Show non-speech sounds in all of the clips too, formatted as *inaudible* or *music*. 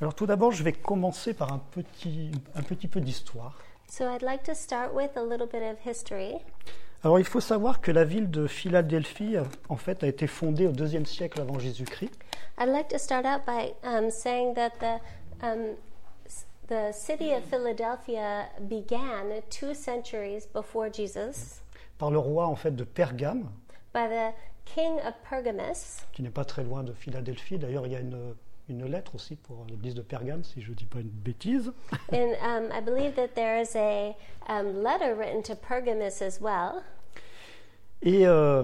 Alors tout d'abord, je vais commencer par un petit, un petit peu d'histoire. So I'd like to start with a little bit of history. Alors il faut savoir que la ville de Philadelphie, en fait, a été fondée au deuxième siècle avant Jésus-Christ. I'd like to start out by um, saying that the um, the city of Philadelphia began two centuries before Jesus par le roi en fait de Pergame, by the king of Pergamus, qui n'est pas très loin de Philadelphie. D'ailleurs, il y a une, une lettre aussi pour l'église de Pergame, si je ne dis pas une bêtise. *laughs* and um, I believe that there is a um, letter written to Pergamus as well. Et euh,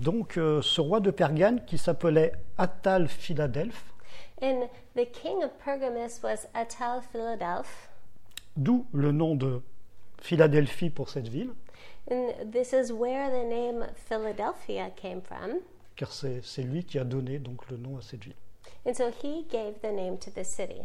donc, euh, ce roi de Pergame, qui s'appelait Attal Philadelphe, And the king of Pergamus was Atal Philadelph, d'où le nom de Philadelphie pour cette ville, and this is where the name Philadelphia came from. car c'est c'est lui qui a donné donc le nom à cette ville. And so he gave the name to the city.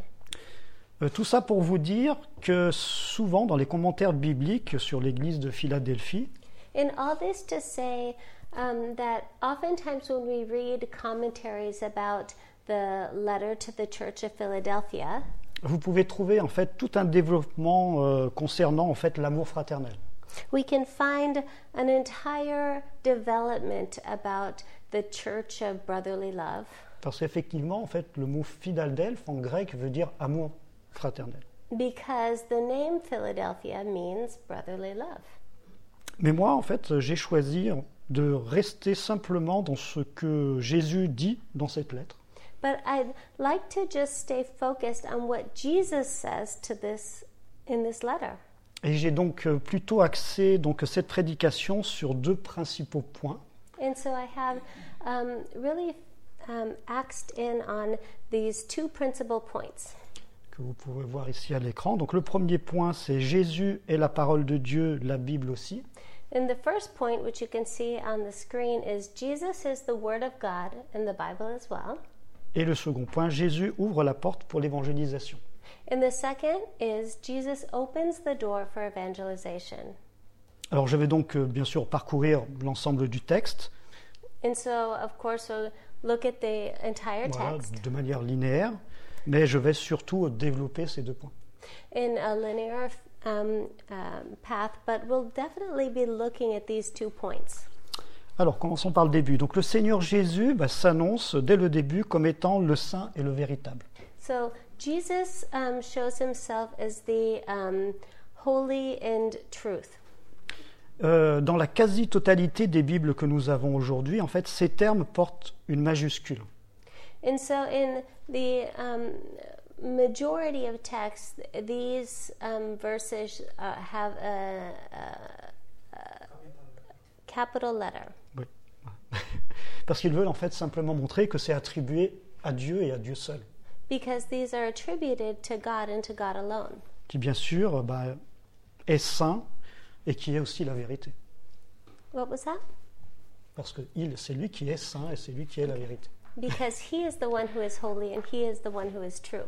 Euh, tout ça pour vous dire que souvent dans les commentaires bibliques sur l'église de Philadelphie, And all this to say um, that oftentimes when we read commentaries about the letter to the Church of Philadelphia, vous pouvez trouver en fait tout un développement euh, concernant en fait l'amour fraternel. we can find an entire development about the Church of Brotherly Love. Parce qu'effectivement, en fait, le mot Philadelphe en grec veut dire amour fraternel. Because the name Philadelphia means brotherly love. Mais moi, en fait, j'ai choisi de rester simplement dans ce que Jésus dit dans cette lettre. But I'd like to just stay focused on what Jesus says to this in this letter. Et j'ai donc euh, plutôt axé donc cette prédication sur deux principaux points. And so I have um, really um, axed in on these two principal points. que vous pouvez voir ici à l'écran. Donc le premier point, c'est Jésus est la parole de Dieu, la Bible aussi. And the first point, which you can see on the screen, is Jesus is the Word of God and the Bible as well. Et le second point, Jésus ouvre la porte pour l'évangélisation. And the second is Jesus opens the door for evangelization. Alors je vais donc euh, bien sûr parcourir l'ensemble du texte And so, of course, we'll look at the entire voilà, text de manière linéaire, mais je vais surtout développer ces deux points. in a linear um, um, path, but we'll definitely be looking at these two points. Alors commençons par le début. Donc le Seigneur Jésus bah, s'annonce dès le début comme étant le saint et le véritable. So, Jesus um, shows himself as the um, holy and truth. Euh, dans la quasi-totalité des Bibles que nous avons aujourd'hui, en fait, ces termes portent une majuscule. And so, in the um, majority of texts, these um, verses uh, have a, a, a capital letter. Oui. *laughs* Parce qu'ils veulent en fait simplement montrer que c'est attribué à Dieu et à Dieu seul, Because these are attributed to God and to God alone. qui bien sûr bah, est saint et qui est aussi la vérité. What was that? Parce que il, c'est lui qui est saint et c'est lui qui est la vérité. Because he is the one who is holy and he is the one who is true.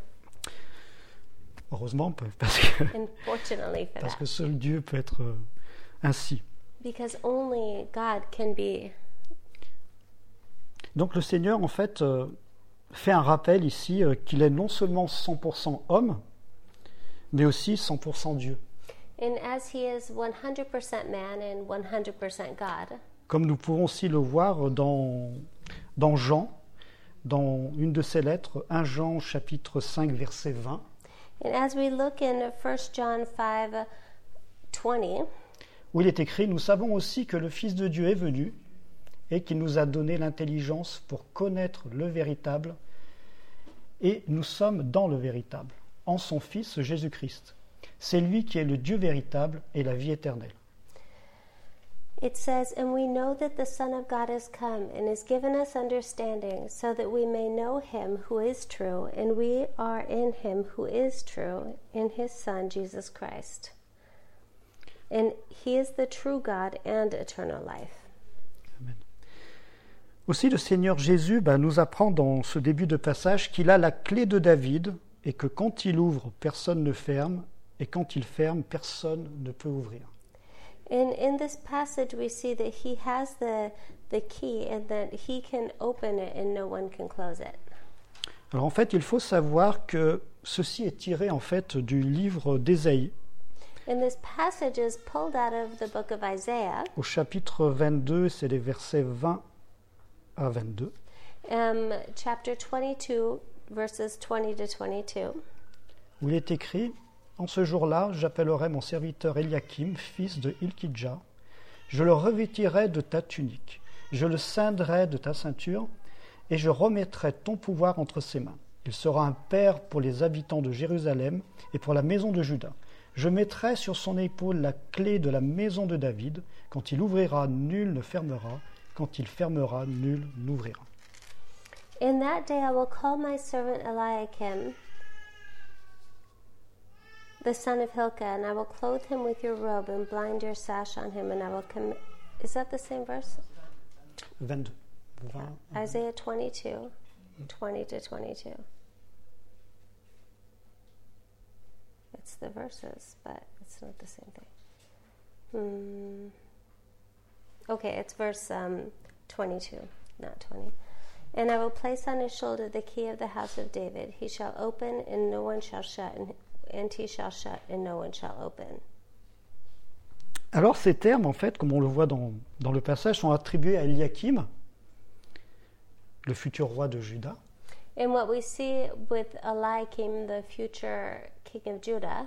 Heureusement, parce que, And fortunately for parce that. que seul Dieu peut être euh, ainsi. Because only God can be. Donc le Seigneur, en fait, euh, fait un rappel ici euh, qu'il est non seulement 100% homme, mais aussi 100% Dieu. And as he is 100% man and 100% God, Comme nous pouvons aussi le voir dans, dans Jean, dans une de ses lettres, 1 Jean chapitre 5 verset 20, and as we look in 1 John 5 20, où il est écrit, nous savons aussi que le Fils de Dieu est venu et qu'il nous a donné l'intelligence pour connaître le véritable, et nous sommes dans le véritable, en son Fils Jésus-Christ. C'est lui qui est le Dieu véritable et la vie éternelle. it says, And we know that the Son of God has come and has given us understanding, so that we may know him who is true, and we are in him who is true, in his Son, Jesus Christ. And he is the true God and eternal life. Aussi, le Seigneur Jésus bah, nous apprend dans ce début de passage qu'il a la clé de David et que quand il ouvre, personne ne ferme, et quand il ferme, personne ne peut ouvrir. And in this passage, we see that he has the, the key and that he can open it and no one can close it. Alors en fait, il faut savoir que ceci est tiré en fait du livre d'Ésaïe And this passage is pulled out of the book of Isaiah, au chapitre 22, c'est les versets 20 à 22. um, chapter 22, verses 20 to 22. où il est écrit En ce jour-là, j'appellerai mon serviteur Eliakim, fils de Ilkidja. Je le revêtirai de ta tunique, je le ceindrai de ta ceinture, et je remettrai ton pouvoir entre ses mains. Il sera un père pour les habitants de Jérusalem et pour la maison de Juda. Je mettrai sur son épaule la clé de la maison de David. Quand il ouvrira, nul ne fermera. Quand il fermera, nul n'ouvrira. In that day I will call my servant Eliakim, the son of Hilkiah, and I will clothe him with your robe and blind your sash on him, and I will commit. Is that the same verse? 22. 20. Isaiah 22, 20 to 22. It's the verses, but it's not the same thing. Hmm. Okay, it's verse um, 22, not 20. And I will place on his shoulder the key of the house of David. He shall open, and no one shall shut, and, and he shall shut, and no one shall open. Alors ces termes, en fait, comme on le voit dans, dans le passage, sont attribués à Eliakim, le futur roi de Juda. And what we see with Eliakim, the future king of Judah,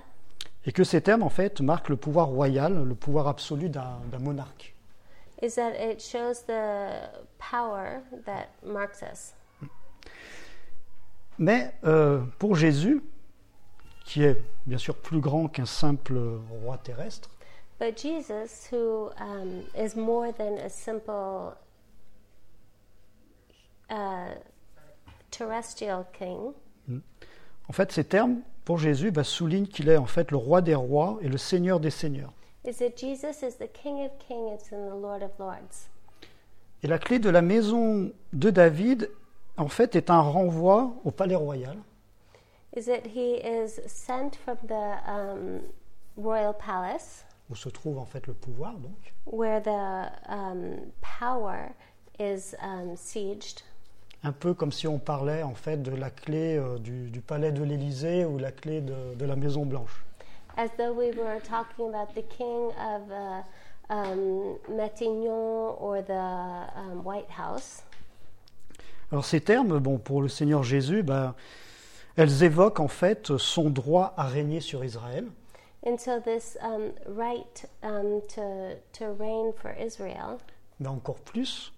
Et que ces termes, en fait, marquent le pouvoir royal, le pouvoir absolu d'un monarque. is that it shows the power that marks us. Mais euh, pour Jésus, qui est bien sûr plus grand qu'un simple roi terrestre, But Jesus, who um, is more than a simple uh, terrestrial king, en fait, ces termes, pour Jésus, bah, soulignent qu'il est en fait le roi des rois et le seigneur des seigneurs. is that Jesus is the King of kings and the Lord of lords. Et la clé de la maison de David, en fait, est un renvoi au palais royal, Is that he is sent from the um, royal palace où se trouve en fait le pouvoir, donc, where the um, power is um, sieged. un peu comme si on parlait en fait de la clé euh, du, du palais de l'Élysée ou la clé de, de la Maison Blanche. as though we were talking about the king of uh, um, Matignon or the um, White House. Alors ces termes, bon, pour le Seigneur Jésus, ben, elles évoquent en fait son droit à régner sur Israël, And so, this um, right um, to, to reign for Israel, mais encore plus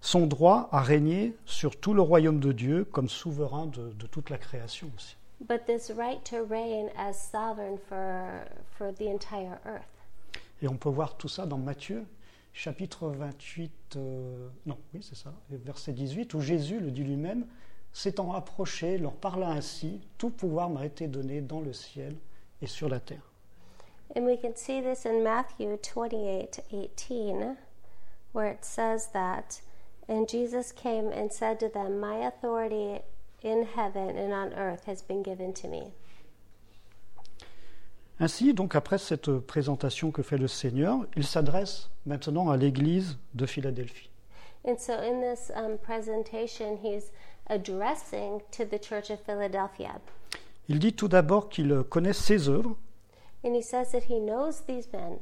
son droit à régner sur tout le royaume de Dieu comme souverain de, de toute la création aussi. but this right to reign as sovereign for, for the entire earth. Et on peut voir tout ça dans Matthieu, chapitre 28, euh, non, oui c'est ça, verset 18, où Jésus le dit lui-même, s'étant approché, leur parla ainsi, tout pouvoir m'a été donné dans le ciel et sur la terre. And we can see this in Matthew 28 18, where it says that, And Jesus came and said to them, My authority in heaven and on earth has been given to me. Ainsi, donc, après cette présentation que fait le Seigneur, il s'adresse maintenant à l'Église de Philadelphie. And so in this um, presentation, he's addressing to the Church of Philadelphia. Il dit tout d'abord qu'il connaît ses œuvres. And he says that he knows these men.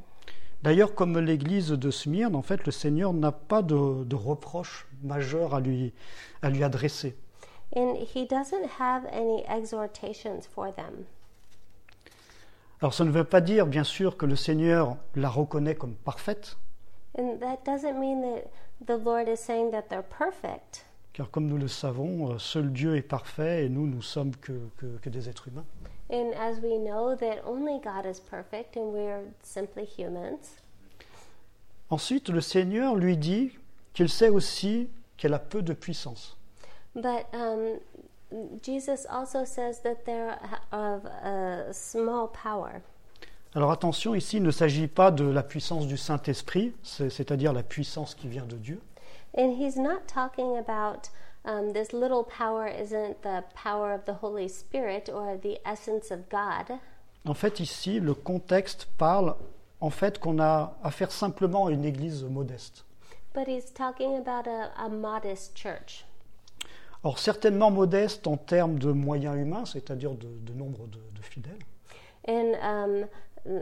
D'ailleurs, comme l'Église de Smyrne, en fait, le Seigneur n'a pas de, de reproches majeurs à lui, à lui adresser. And he doesn't have any exhortations for them. Alors, ça ne veut pas dire, bien sûr, que le Seigneur la reconnaît comme parfaite, And that doesn't mean that the Lord is saying that they're perfect. Car comme nous le savons, euh, seul Dieu est parfait et nous, nous sommes que, que- que des êtres humains. And as we know that only God is perfect and we're simply humans. Ensuite, le Seigneur lui dit qu'il sait aussi qu'elle a peu de puissance. But um, Jesus also says that they're of a small power. Alors attention, ici, il ne s'agit pas de la puissance du Saint-Esprit, c'est- c'est-à-dire la puissance qui vient de Dieu, And he's not talking about um, this little power isn't the power of the Holy Spirit or the essence of God. En fait, ici, le contexte parle en fait qu'on a affaire simplement à une église modeste. But he's talking about a, a modest church. Or, certainement modeste en termes de moyens humains, c'est-à-dire de, de nombre de, de fidèles, and um,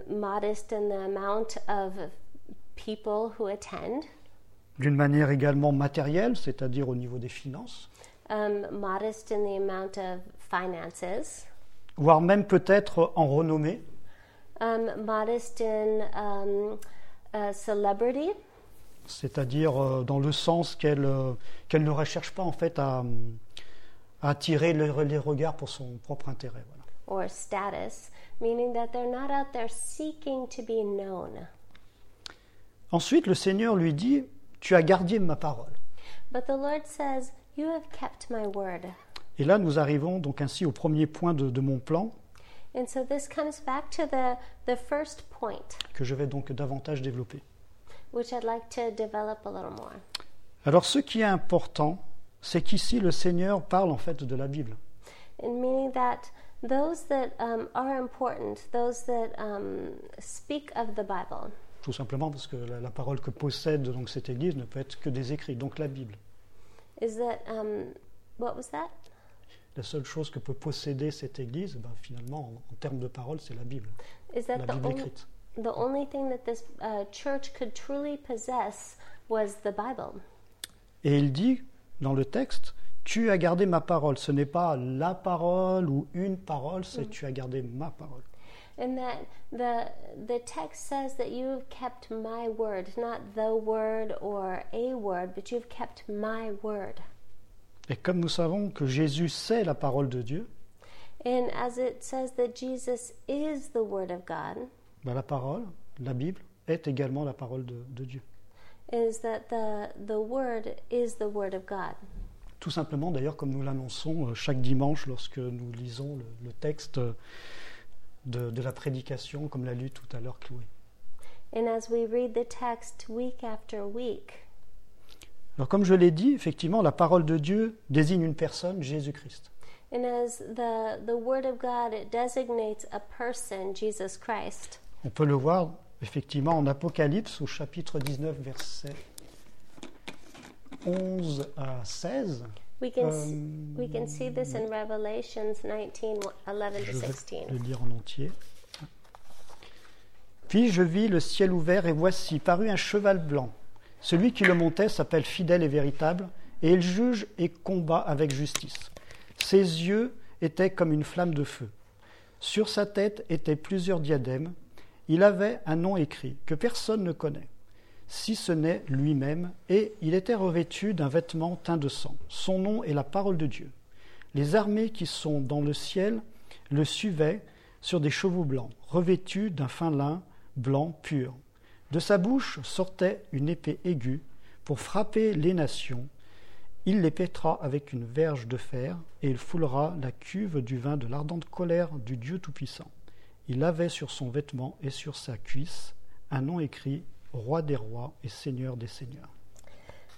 modest in the amount of people who attend, d'une manière également matérielle, c'est-à-dire au niveau des finances, um, modest in the amount of finances, voire même peut-être en renommée, um, modest in um, uh, celebrity, c'est-à-dire euh, dans le sens qu'elle euh, qu'elle ne recherche pas en fait à, à attirer le- les regards pour son propre intérêt. voilà. or status, meaning that they're not out there seeking to be known. Ensuite, le Seigneur lui dit, tu as gardé ma parole. But the Lord says, You have kept my word. Et là, nous arrivons donc ainsi au premier point de, de mon plan, And so this comes back to the, the first point, que je vais donc davantage développer. which I'd like to develop a little more. Alors, ce qui est important, c'est qu'ici, le Seigneur parle en fait de la Bible. And meaning that those that um, are important, those that um, speak of the Bible, Tout simplement parce que la, la parole que possède donc cette Église ne peut être que des écrits, donc la Bible. is that, um, what was that? La seule chose que peut posséder cette Église, ben, finalement, en, en termes de parole, c'est la Bible, Is that la the Bible only, écrite. the only thing that this uh, church could truly possess was the Bible? Et il dit dans le texte, tu as gardé ma parole. Ce n'est pas la parole ou une parole, c'est tu as gardé ma parole. And that the the text says that you have kept my word, not the word or a word, but you've kept my word. Et comme nous savons que Jésus sait la parole de Dieu, And as it says that Jesus is the word of God, ben, la parole, la Bible, est également la parole de, de Dieu. is that the the word is the word of God. Tout simplement, d'ailleurs, comme nous l'annonçons euh, chaque dimanche lorsque nous lisons le, le texte euh, de, de la prédication, comme l'a lu tout à l'heure Chloé. And as we read the text week after week, Alors, comme je l'ai dit, effectivement, la parole de Dieu désigne une personne, Jésus-Christ. and as the the word of God it designates a person, Jesus Christ. On peut le voir effectivement en Apocalypse au chapitre 19, versets 11 à 16. We can s- Euh, we can see this in Revelations 19, 11 Je to vais 16. le lire en entier. Puis je vis le ciel ouvert et voici parut un cheval blanc. Celui qui le montait s'appelle fidèle et véritable, et il juge et combat avec justice. Ses yeux étaient comme une flamme de feu. Sur sa tête étaient plusieurs diadèmes. Il avait un nom écrit que personne ne connaît, si ce n'est lui-même, et il était revêtu d'un vêtement teint de sang. Son nom est la parole de Dieu. Les armées qui sont dans le ciel le suivaient sur des chevaux blancs, revêtus d'un fin lin blanc pur. De sa bouche sortait une épée aiguë pour frapper les nations. Il les pètera avec une verge de fer, et il foulera la cuve du vin de l'ardente colère du Dieu Tout-Puissant. Il avait sur son vêtement et sur sa cuisse un nom écrit Roi des rois et Seigneur des seigneurs.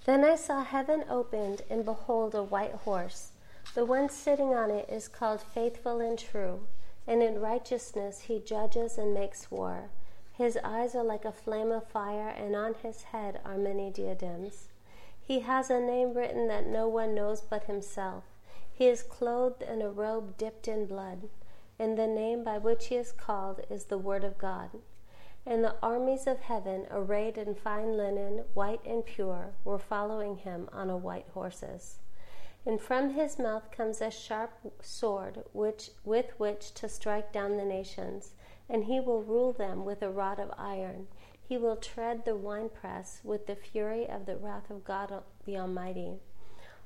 Then I saw heaven opened, and behold, a white horse. The one sitting on it is called Faithful and True, and in righteousness he judges and makes war. His eyes are like a flame of fire, and on his head are many diadems. He has a name written that no one knows but himself. He is clothed in a robe dipped in blood, and the name by which he is called is the Word of God. And the armies of heaven, arrayed in fine linen, white and pure, were following him on a white horses. And from his mouth comes a sharp sword, which, with which to strike down the nations. And he will rule them with a rod of iron. He will tread the winepress with the fury of the wrath of God the Almighty.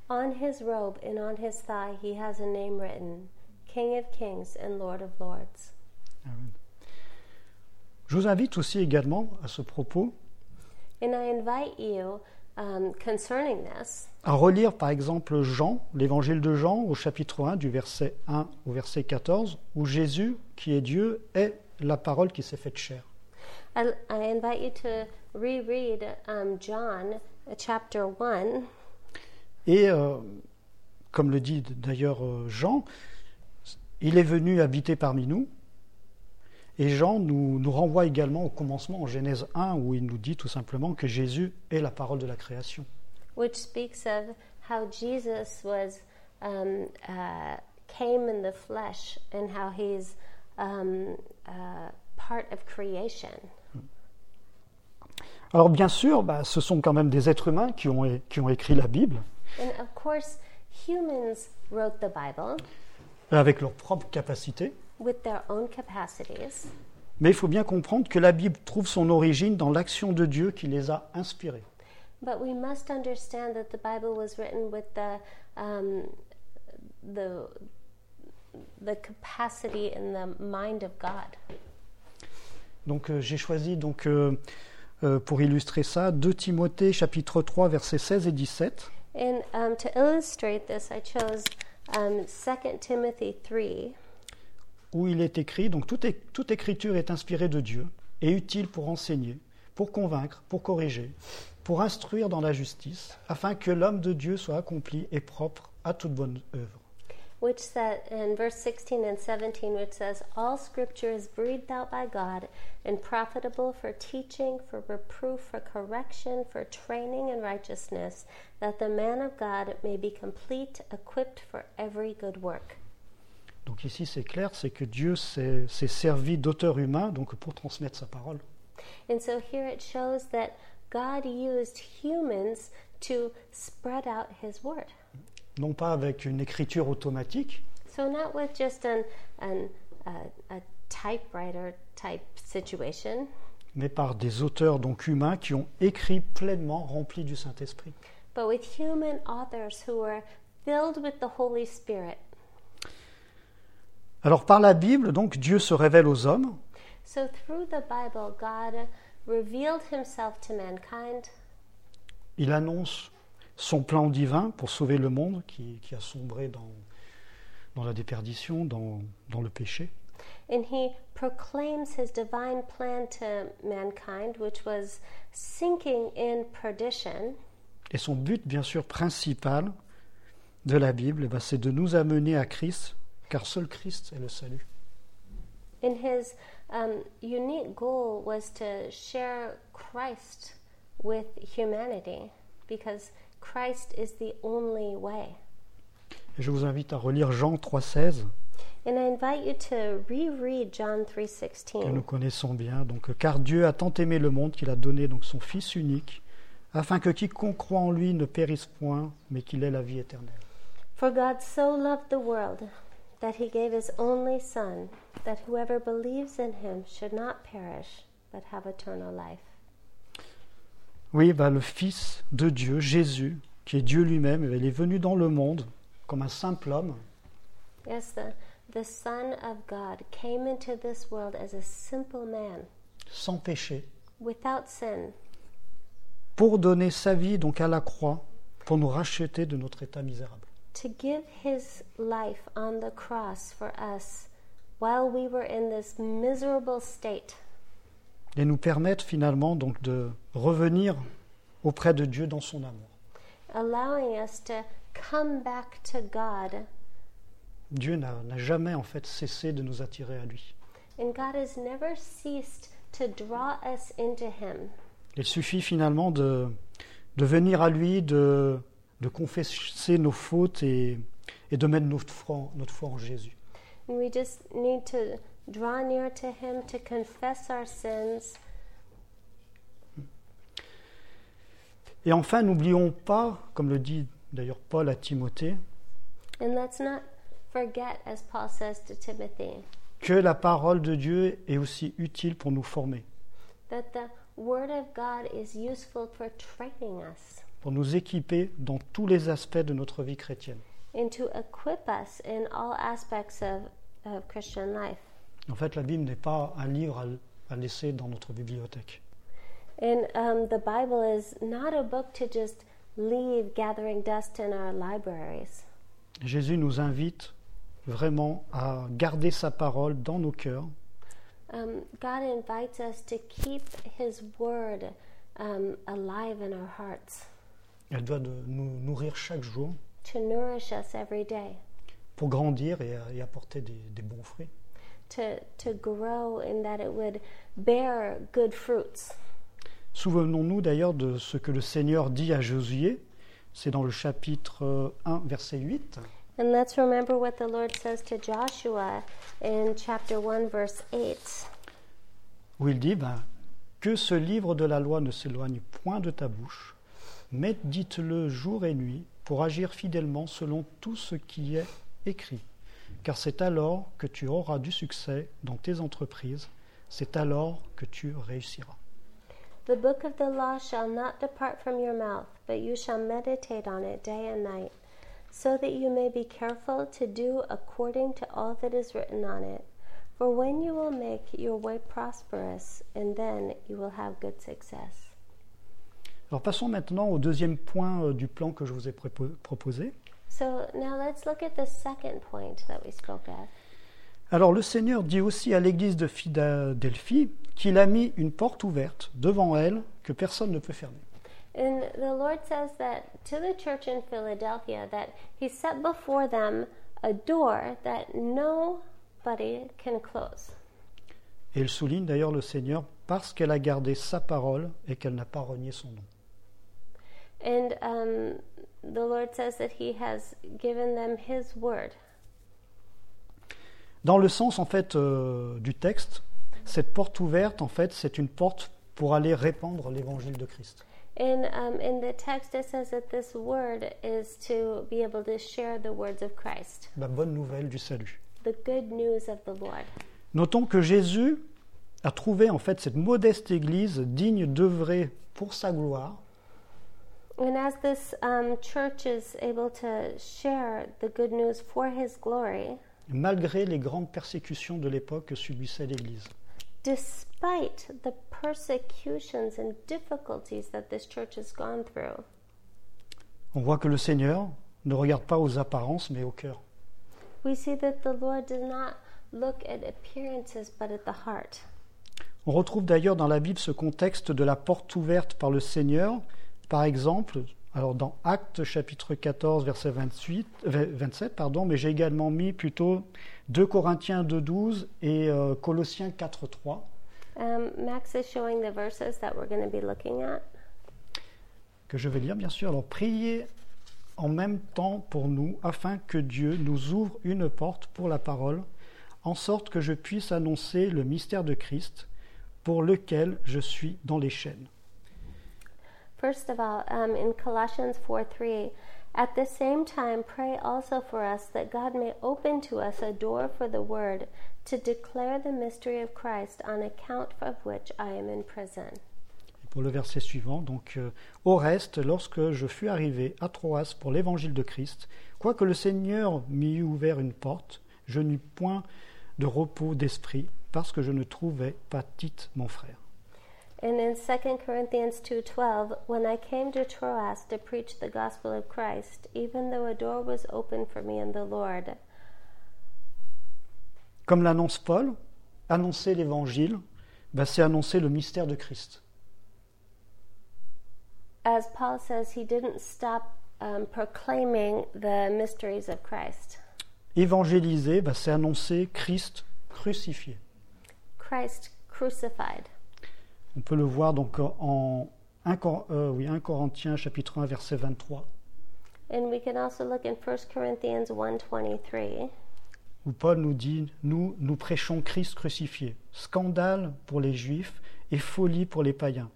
On his robe and on his thigh he has a name written King of Kings and Lord of Lords. Amen. Je vous invite aussi également à ce propos And I invite you, um, concerning this, à relire par exemple Jean, l'évangile de Jean au chapitre 1 du verset 1 au verset 14, où Jésus, qui est Dieu, est la parole qui s'est faite chair. I, I invite you to reread um, John uh, chapter 1. Et euh, comme le dit d'ailleurs euh, Jean, il est venu habiter parmi nous. Et Jean nous, nous renvoie également au commencement en Genèse 1 où il nous dit tout simplement que Jésus est la parole de la création. which speaks of how Jesus was um, uh, came in the flesh and how he's um, uh, part of creation. Alors bien sûr, bah, ce sont quand même des êtres humains qui ont, qui ont écrit la Bible, And of course, humans wrote the Bible avec leurs propres capacités. With their own capacities, Mais il faut bien comprendre que la Bible trouve son origine dans l'action de Dieu qui les a inspirés. but we must understand that the Bible was written with the um, the the capacity and the mind of God. Donc euh, j'ai choisi donc euh, euh, pour illustrer ça 2 Timothée chapitre 3 versets 16 et 17 And um, to illustrate this, I chose um, 2 Timothy 3, où il est écrit donc toute, toute écriture est inspirée de Dieu et utile pour enseigner, pour convaincre, pour corriger, pour instruire dans la justice, afin que l'homme de Dieu soit accompli et propre à toute bonne œuvre. which said in verse 16 and 17, which says, All scripture is breathed out by God and profitable for teaching, for reproof, for correction, for training in righteousness, that the man of God may be complete, equipped for every good work. Donc ici c'est clair, c'est que Dieu s'est servi d'auteurs humains donc pour transmettre sa parole. And so here it shows that God used humans to spread out his word. Non pas avec une écriture automatique, So, not with just an, an, a, a typewriter type situation, mais par des auteurs donc humains qui ont écrit pleinement remplis du Saint-Esprit. but with human authors who were filled with the Holy Spirit. Alors par la Bible, donc Dieu se révèle aux hommes So, through the Bible, God revealed himself to mankind. Il annonce son plan divin pour sauver le monde qui, qui a sombré dans, dans la déperdition, dans, dans le péché. And he proclaims his divine plan to mankind, which was sinking in perdition. Et son but, bien sûr, principal de la Bible, eh ben, c'est de nous amener à Christ, car seul Christ est le salut. And his um, unique goal was to share Christ with humanity because Christ is the only way. Et je vous invite à relire Jean 3,16, And I invite you to reread John que nous 3:16. connaissons bien. Donc, car Dieu a tant aimé le monde qu'il a donné donc son Fils unique, afin que quiconque croit en lui ne périsse point, mais qu'il ait la vie éternelle. For God so loved the world that he gave his only son that whoever believes in him should not perish but have eternal life. Oui, bah, le Fils de Dieu, Jésus, qui est Dieu lui-même, il est venu dans le monde comme un simple homme, Yes, the the son of God came into this world as a simple man sans péché, without sin pour donner sa vie donc à la croix, pour nous racheter de notre état misérable. To give his life on the cross for us while we were in this miserable state Et nous permettre finalement donc de revenir auprès de Dieu dans son amour. allowing us to come back to God Dieu n'a jamais en fait cessé de nous attirer à lui. and God has never ceased to draw us into him Il suffit finalement de, de venir à lui, de, de confesser nos fautes et, et de mettre notre foi, en- notre foi en Jésus. and we just need to draw near to him to confess our sins. Et enfin, n'oublions pas, comme le dit d'ailleurs Paul à Timothée, and let's not forget as Paul says to Timothy que la parole de Dieu est aussi utile pour nous former, that the word of God is useful for training us pour nous équiper dans tous les aspects de notre vie chrétienne. and to equip us in all aspects of, of Christian life. En fait, la Bible n'est pas un livre à, à laisser dans notre bibliothèque. And um, the Bible is not a book to just leave gathering dust in our libraries. Jésus nous invite vraiment à garder sa parole dans nos cœurs Um, God invites us to keep His word um, alive in our hearts, Elle doit de nous nourrir chaque jour to nourish us every day, pour grandir et, et apporter des, des bons fruits. to, to grow in that it would bear good fruits. Souvenons-nous d'ailleurs de ce que le Seigneur dit à Josué, c'est dans le chapitre euh, 1, verset 8. And let's remember what the Lord says to Joshua in chapter 1, verse 8. où il dit ben, que ce livre de la loi ne s'éloigne point de ta bouche, mais dites-le jour et nuit pour agir fidèlement selon tout ce qui est écrit. Car c'est alors que tu auras du succès dans tes entreprises, c'est alors que tu réussiras. The book of the law shall not depart from your mouth, but you shall meditate on it day and night, so that you may be careful to do according to all that is written on it. For when you will make your way prosperous, and then you will have good success. Alors passons maintenant au deuxième point euh, du plan que je vous ai proposé. So now let's look at the second point that we spoke of. Alors le Seigneur dit aussi à l'église de Philadelphie qu'il a mis une porte ouverte devant elle que personne ne peut fermer. And the Lord says that to the church in Philadelphia that He set before them a door that nobody can close. Et il souligne d'ailleurs le Seigneur parce qu'elle a gardé sa parole et qu'elle n'a pas renié son nom. And um, the Lord says that He has given them His word. Dans le sens en fait euh, du texte, cette porte ouverte en fait c'est une porte pour aller répandre l'évangile de Christ. And um, in the text, it says that this word is to be able to share the words of Christ, La bonne nouvelle du salut. the good news of the Lord. Notons que Jésus a trouvé en fait cette modeste église digne d'œuvrer pour sa gloire And as this um, church is able to share the good news for His glory, malgré les grandes persécutions de l'époque que subissait l'église. despite the persecutions and difficulties that this church has gone through, On voit que le Seigneur ne regarde pas aux apparences mais au cœur. we see that the Lord does not look at appearances but at the heart. On retrouve d'ailleurs dans la Bible ce contexte de la porte ouverte par le Seigneur. Par exemple, alors dans Actes chapitre 14 verset 28, euh, 27, pardon, mais j'ai également mis plutôt 2 Corinthiens 2.12 et euh, Colossiens 4.3. Um, Max is showing the verses that we're going to be looking at. que je vais lire bien sûr. Alors priez en même temps pour nous afin que Dieu nous ouvre une porte pour la parole, en sorte que je puisse annoncer le mystère de Christ pour lequel je suis dans les chaînes. First of all, um, in Colossians 4 3, at the same time, pray also for us that God may open to us a door for the word to declare the mystery of Christ, on account of which I am in prison. Pour le verset suivant, donc euh, au reste, lorsque je fus arrivé à Troas pour l'évangile de Christ, quoique le Seigneur m'y eût ouvert une porte, je n'eus point de repos d'esprit parce que je ne trouvais pas Tite mon frère. And in 2 Corinthians 2:12, when I came to Troas to preach the gospel of Christ, even though a door was open for me in the Lord, Comme l'annonce Paul, annoncer l'évangile, ben, c'est annoncer le mystère de Christ. as Paul says, he didn't stop um, proclaiming the mysteries of Christ. Évangéliser, ben, c'est annoncer Christ crucifié. Christ crucified. On peut le voir donc en 1, Cor- euh, oui, 1 Corinthiens chapitre 1 verset 23, And we can also look in 1 Corinthians 1:23, où Paul nous dit, nous, nous prêchons Christ crucifié, scandale pour les Juifs et folie pour les païens,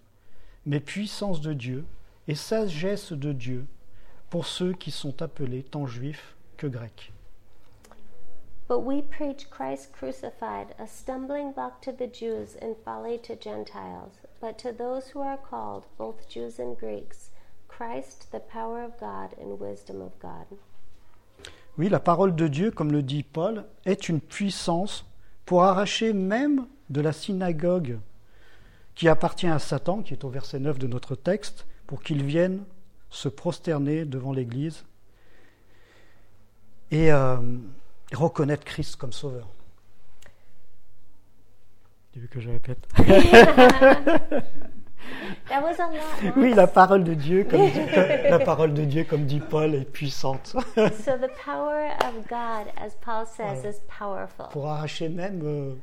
mais puissance de Dieu et sagesse de Dieu pour ceux qui sont appelés tant juifs que grecs. But we preach Christ crucified, a stumbling block to the Jews and folly to Gentiles. But to those who are called, both Jews and Greeks, Christ, the power of God and wisdom of God. Oui, la parole de Dieu, comme le dit Paul, est une puissance pour arracher même de la synagogue qui appartient à Satan, qui est au verset 9 de notre texte, pour qu'il vienne se prosterner devant l'Église et euh, reconnaître Christ comme sauveur. Tu veux que je répète That was a lot. Max. Oui, la parole de Dieu, comme dit, la parole de Dieu, comme dit Paul, est puissante *laughs* So the power of God, as Paul says, is powerful. pour arracher même euh,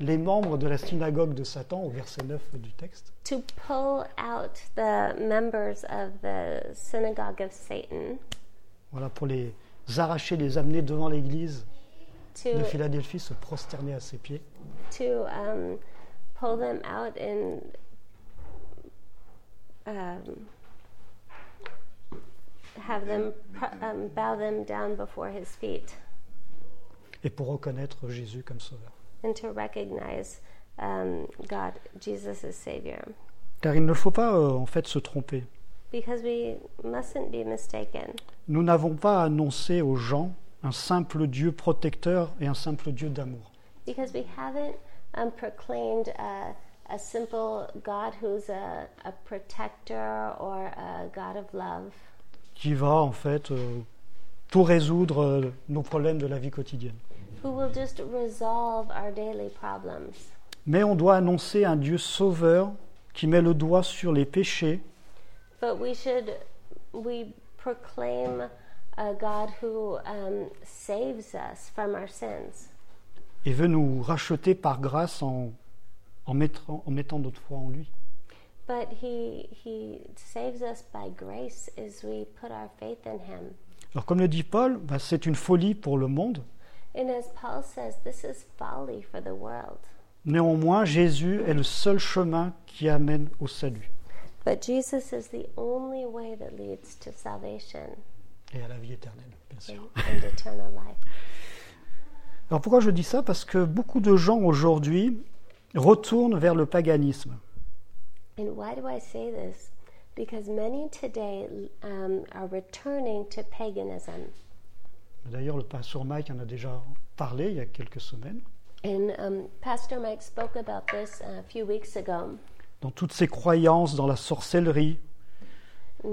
les membres de la synagogue de Satan, au verset 9 du texte. To pull out the members of the synagogue of Satan, Voilà, pour les, arracher, les amener devant l'église to de Philadelphie, se prosterner à ses pieds. to um, pull them out and um, have them um, bow them down before his feet et pour reconnaître Jésus comme sauveur. and to recognize um, God, Jesus as Savior. Car il ne faut pas euh, en fait se tromper. Because we mustn't be mistaken. Nous n'avons pas annoncé aux gens un simple Dieu protecteur et un simple Dieu d'amour. Because we haven't um, proclaimed a, a simple God who's a, a protector or a God of love qui va en fait euh, tout résoudre euh, nos problèmes de la vie quotidienne. who will just resolve our daily problems. Mais on doit annoncer un Dieu sauveur qui met le doigt sur les péchés But we should, we proclaim a God who um, saves us from our sins et veut nous racheter par grâce en, en mettant, en mettant notre foi en lui. But he, he saves us by grace as we put our faith in him. Alors comme le dit Paul, bah, c'est une folie pour le monde. And as Paul says, this is folly for the world. Néanmoins, Jésus est le seul chemin qui amène au salut But Jesus is the only way that leads to salvation et à la vie éternelle, bien *laughs* and, sûr. Alors pourquoi je dis ça? Parce que beaucoup de gens aujourd'hui retournent vers le paganisme. And why do I say this? Because many today um, are returning to paganism. D'ailleurs, le pasteur Mike en a déjà parlé il y a quelques semaines. And um, Pastor Mike spoke about this a few weeks ago. Dans toutes ces croyances dans la sorcellerie,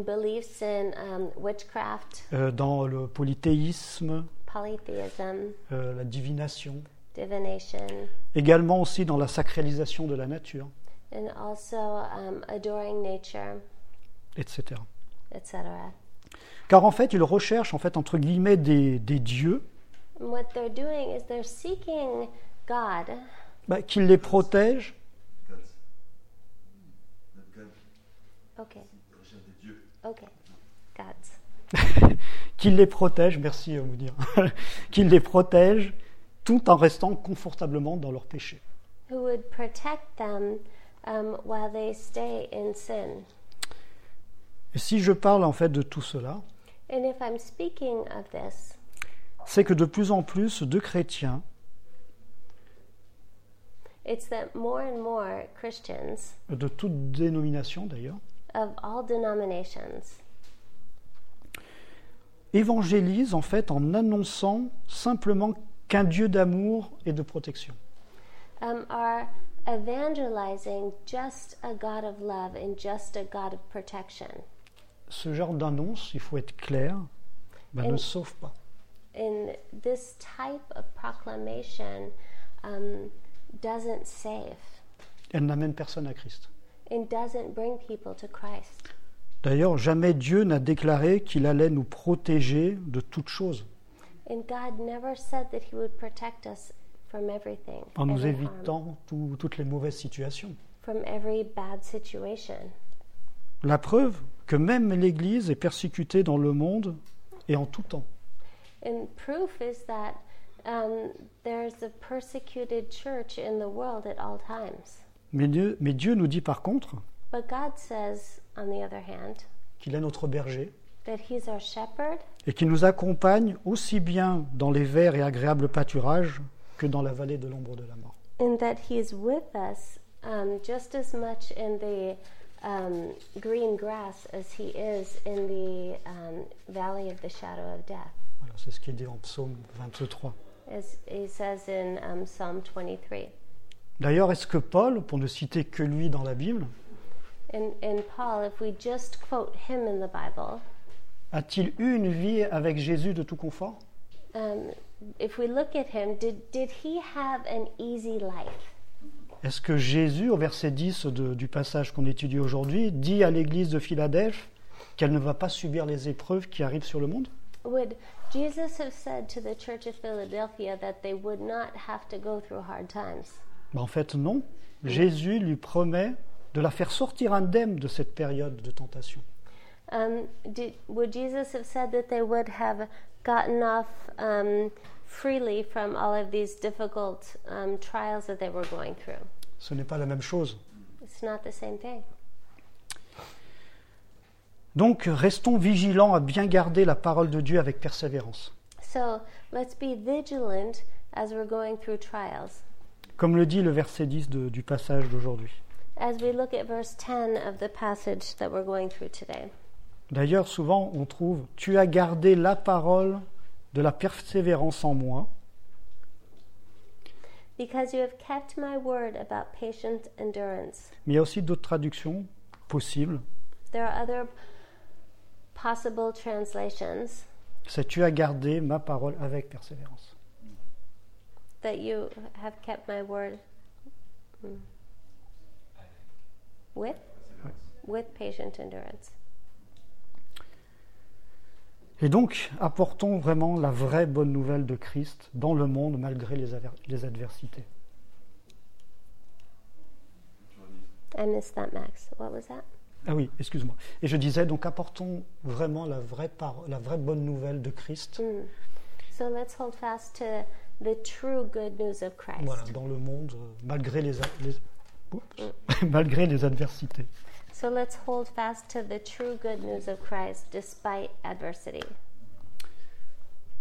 beliefs in um, witchcraft, euh, dans le polythéisme, polytheism, euh, la divination, divination, également aussi dans la sacralisation de la nature, and also um, adoring nature, etc. etc. Car en fait, ils recherchent en fait entre guillemets des, des dieux. What they're doing is they're seeking God. Bah, qui les protègent. Okay. Okay. Gods. *laughs* qui les protège, merci euh, Mounir, *laughs* qui les protège tout en restant confortablement dans leur péché. Who would protect them um, while they stay in sin? Et si je parle en fait de tout cela, And if I'm speaking of this, c'est que de plus en plus de chrétiens it's that more and more Christians de toute dénomination d'ailleurs, of all denominations évangélisent en fait en annonçant simplement qu'un Dieu d'amour et de protection. um, are evangelizing just a God of love and just a God of protection. Ce genre d'annonce, il faut être clair, ben, Et- ne sauve pas. And this type of proclamation um, doesn't save Elle n'amène personne à Christ. And doesn't bring people to Christ. D'ailleurs, jamais Dieu n'a déclaré qu'il allait nous protéger de toutes choses, And God never said that He would protect us from everything, en nous évitant tout- toutes les mauvaises situations. from every bad situation. La preuve que même l'Église est persécutée dans le monde et en tout temps. And proof is that um, there's a persecuted church in the world at all times. Mais Dieu, mais Dieu nous dit par contre But God says, on the other hand, qu'il est notre berger that He's our shepherd et qu'il nous accompagne aussi bien dans les verts et agréables pâturages que dans la vallée de l'ombre de la mort. and that He's with us um, just as much in the um, green grass as He is in the um, valley of the shadow of death, Voilà, c'est ce qui est dit en psaume 23. as He says in um, Psalm 23. D'ailleurs, est-ce que Paul, pour ne citer que lui dans la Bible, a-t-il eu une vie avec Jésus de tout confort? um? Est-ce que Jésus, au verset 10 de- du passage qu'on étudie aujourd'hui, dit à l'église de Philadelphie qu'elle ne va pas subir les épreuves qui arrivent sur le monde? Would Jesus have said to the church of Philadelphia that they would not have to go through hard times? Ben, En fait, non. Jésus lui promet de la faire sortir indemne de cette période de tentation. Um, did, would Jesus have said that they would have gotten off um, freely from all of these difficult um, trials that they were going through? Ce n'est pas la même chose. It's not the same thing. Donc restons vigilants à bien garder la parole de Dieu avec persévérance. So let's be vigilant as we're going through trials. Comme le dit le verset 10 de- du passage d'aujourd'hui. As we look at verse 10 of the passage that we're going through today. D'ailleurs, souvent on trouve Tu as gardé la parole de la persévérance en moi. Because you have kept my word about patient endurance. Mais il y a aussi d'autres traductions possibles. There are other possible translations C'est Tu as gardé ma parole avec persévérance. That you have kept my word mm, with? With patient endurance. Et donc, apportons vraiment la vraie bonne nouvelle de Christ dans le monde malgré les, les adversités. I missed that, Max. What was that? Ah oui, excuse-moi. Et je disais, donc apportons vraiment la vraie, la vraie bonne nouvelle de Christ Mm. So let's hold fast to the true good news of Christ. voilà, dans le monde euh, malgré les, les- oups, *laughs* malgré les adversités. So let's hold fast to the true good news of Christ despite adversity.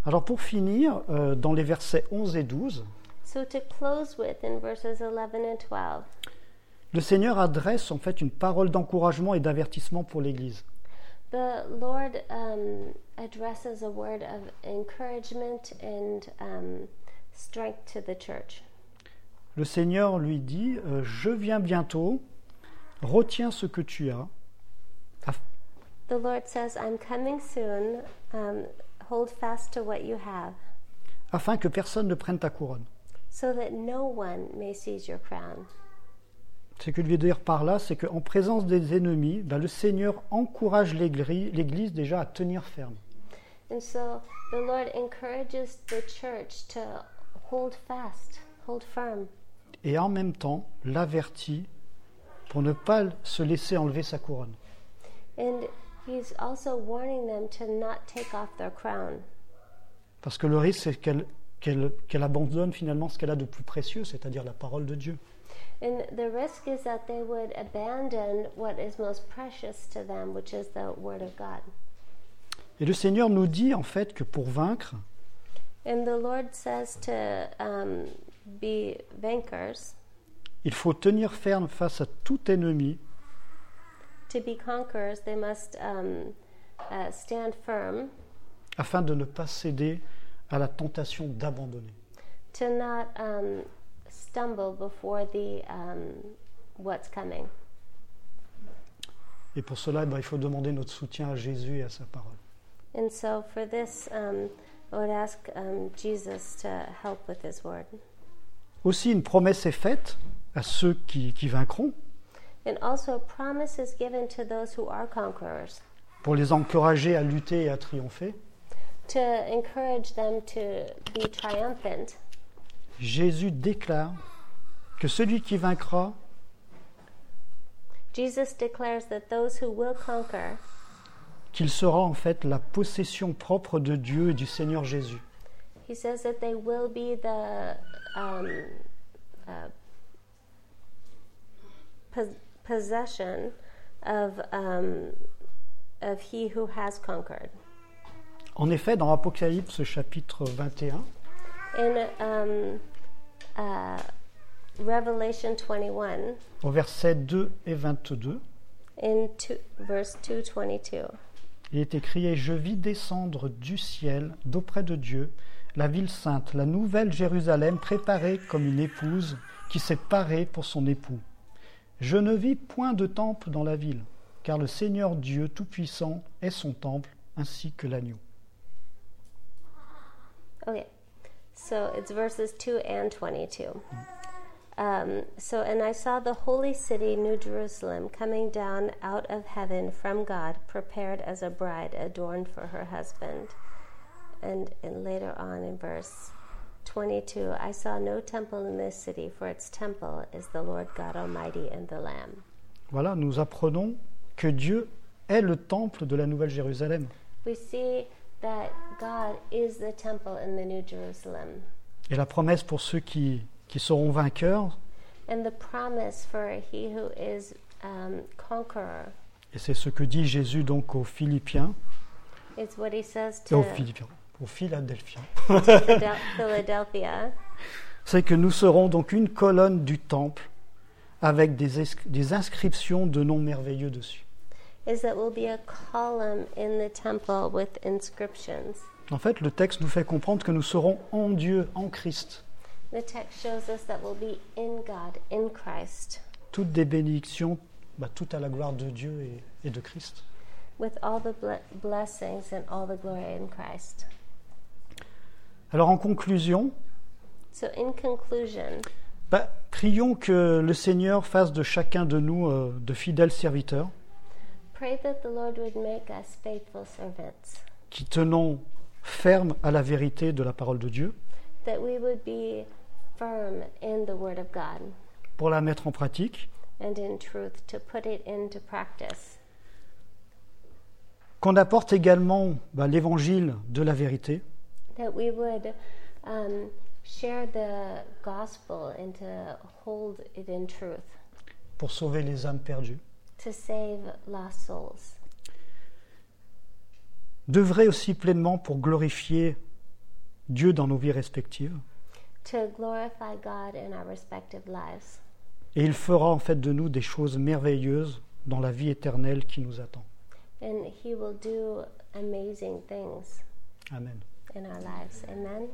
Alors pour finir, euh, dans les versets 11 et 12, So to close with in verses 11 and 12, le Seigneur adresse en fait une parole d'encouragement et d'avertissement pour l'Église. the Lord um, addresses a word of encouragement and um, strength to the church. Le Seigneur lui dit, euh, je viens bientôt, retiens ce que tu as, The Lord says, I'm coming soon. Um, hold fast to what you have, afin que personne ne prenne ta couronne. so that no one may seize your crown. Ce que je veux dire par là, c'est qu'en présence des ennemis, ben, le Seigneur encourage l'Égri- l'Église déjà à tenir ferme. And so the Lord encourages the church to hold fast, hold firm, Et en même temps, l'avertit pour ne pas se laisser enlever sa couronne. and He's also warning them to not take off their crown. Parce que le risque, c'est qu'elle qu'elle- qu'elle abandonne finalement ce qu'elle a de plus précieux, c'est-à-dire la parole de Dieu. And the risk is that they would abandon what is most precious to them, which is the Word of God. Et le Seigneur nous dit en fait que pour vaincre, And the Lord says to um, be vankers, il faut tenir ferme face à tout ennemi to be conquerors, they must um, uh, stand firm, afin de ne pas céder à la tentation d'abandonner. to not um, stumble before the um, what's coming. Et pour cela, eh ben, il faut demander notre soutien à Jésus et à sa parole. And so, for this, I would ask Jesus to help with His word. Aussi, une promesse est faite à ceux qui, qui vaincront And also, a promise is given to those who are conquerors pour les encourager à lutter et à triompher. to encourage them to be triumphant. Jésus déclare que celui qui vaincra Jesus declares that those who will conquer, qu'il sera en fait la possession propre de Dieu et du Seigneur Jésus. he says that they will be the um, uh, pos- possession of, um, of he who has conquered. En effet, dans Apocalypse chapitre 21, In um, uh, Revelation 21, au verset 2 et 22, in two, verse 222, il est écrit Et je vis descendre du ciel, d'auprès de Dieu, la ville sainte, la nouvelle Jérusalem, préparée comme une épouse qui s'est parée pour son époux. Je ne vis point de temple dans la ville, car le Seigneur Dieu Tout-Puissant est son temple, ainsi que l'agneau. Okay, so it's verses 2 and 22. Um, so, and I saw the holy city, New Jerusalem, coming down out of heaven from God, prepared as a bride adorned for her husband. And, and later on in verse 22, I saw no temple in this city, for its temple is the Lord God Almighty and the Lamb. Voilà, nous apprenons que Dieu est le temple de la Nouvelle Jérusalem. We see that God is the temple in the New Jerusalem. Et la promesse pour ceux qui, qui seront vainqueurs, And the promise for he who is um, conqueror et c'est ce que dit Jésus donc aux Philippiens, is what he says et to aux Philippiens, aux Philadelphiens, *laughs* c'est que nous serons donc une colonne du temple avec des, ins- des inscriptions de noms merveilleux dessus. is that we'll be a column in the temple with inscriptions. En fait, le texte nous fait comprendre que nous serons en Dieu, en Christ. The text shows us that we'll be in God, in Christ, Toutes des bénédictions, bah, tout à la gloire de Dieu et, et de Christ. with all the ble- blessings and all the glory in Christ. Alors en conclusion, So, in conclusion, bah, prions que le Seigneur fasse de chacun de nous euh, de fidèles serviteurs pray that the Lord would make us faithful servants, qui tenons ferme à la vérité de la parole de Dieu that we would be firm in the Word of God pour la mettre en pratique, and in truth, to put it into practice. qu'on apporte également bah, l'évangile de la vérité That we would um, share the gospel and to hold it in truth, pour sauver les âmes perdues, to save lost souls. d'œuvrer aussi pleinement pour glorifier Dieu dans nos vies respectives. To glorify God in our respective lives. Et il fera en fait de nous des choses merveilleuses dans la vie éternelle qui nous attend. And He will do amazing things Amen. in our lives. Amen.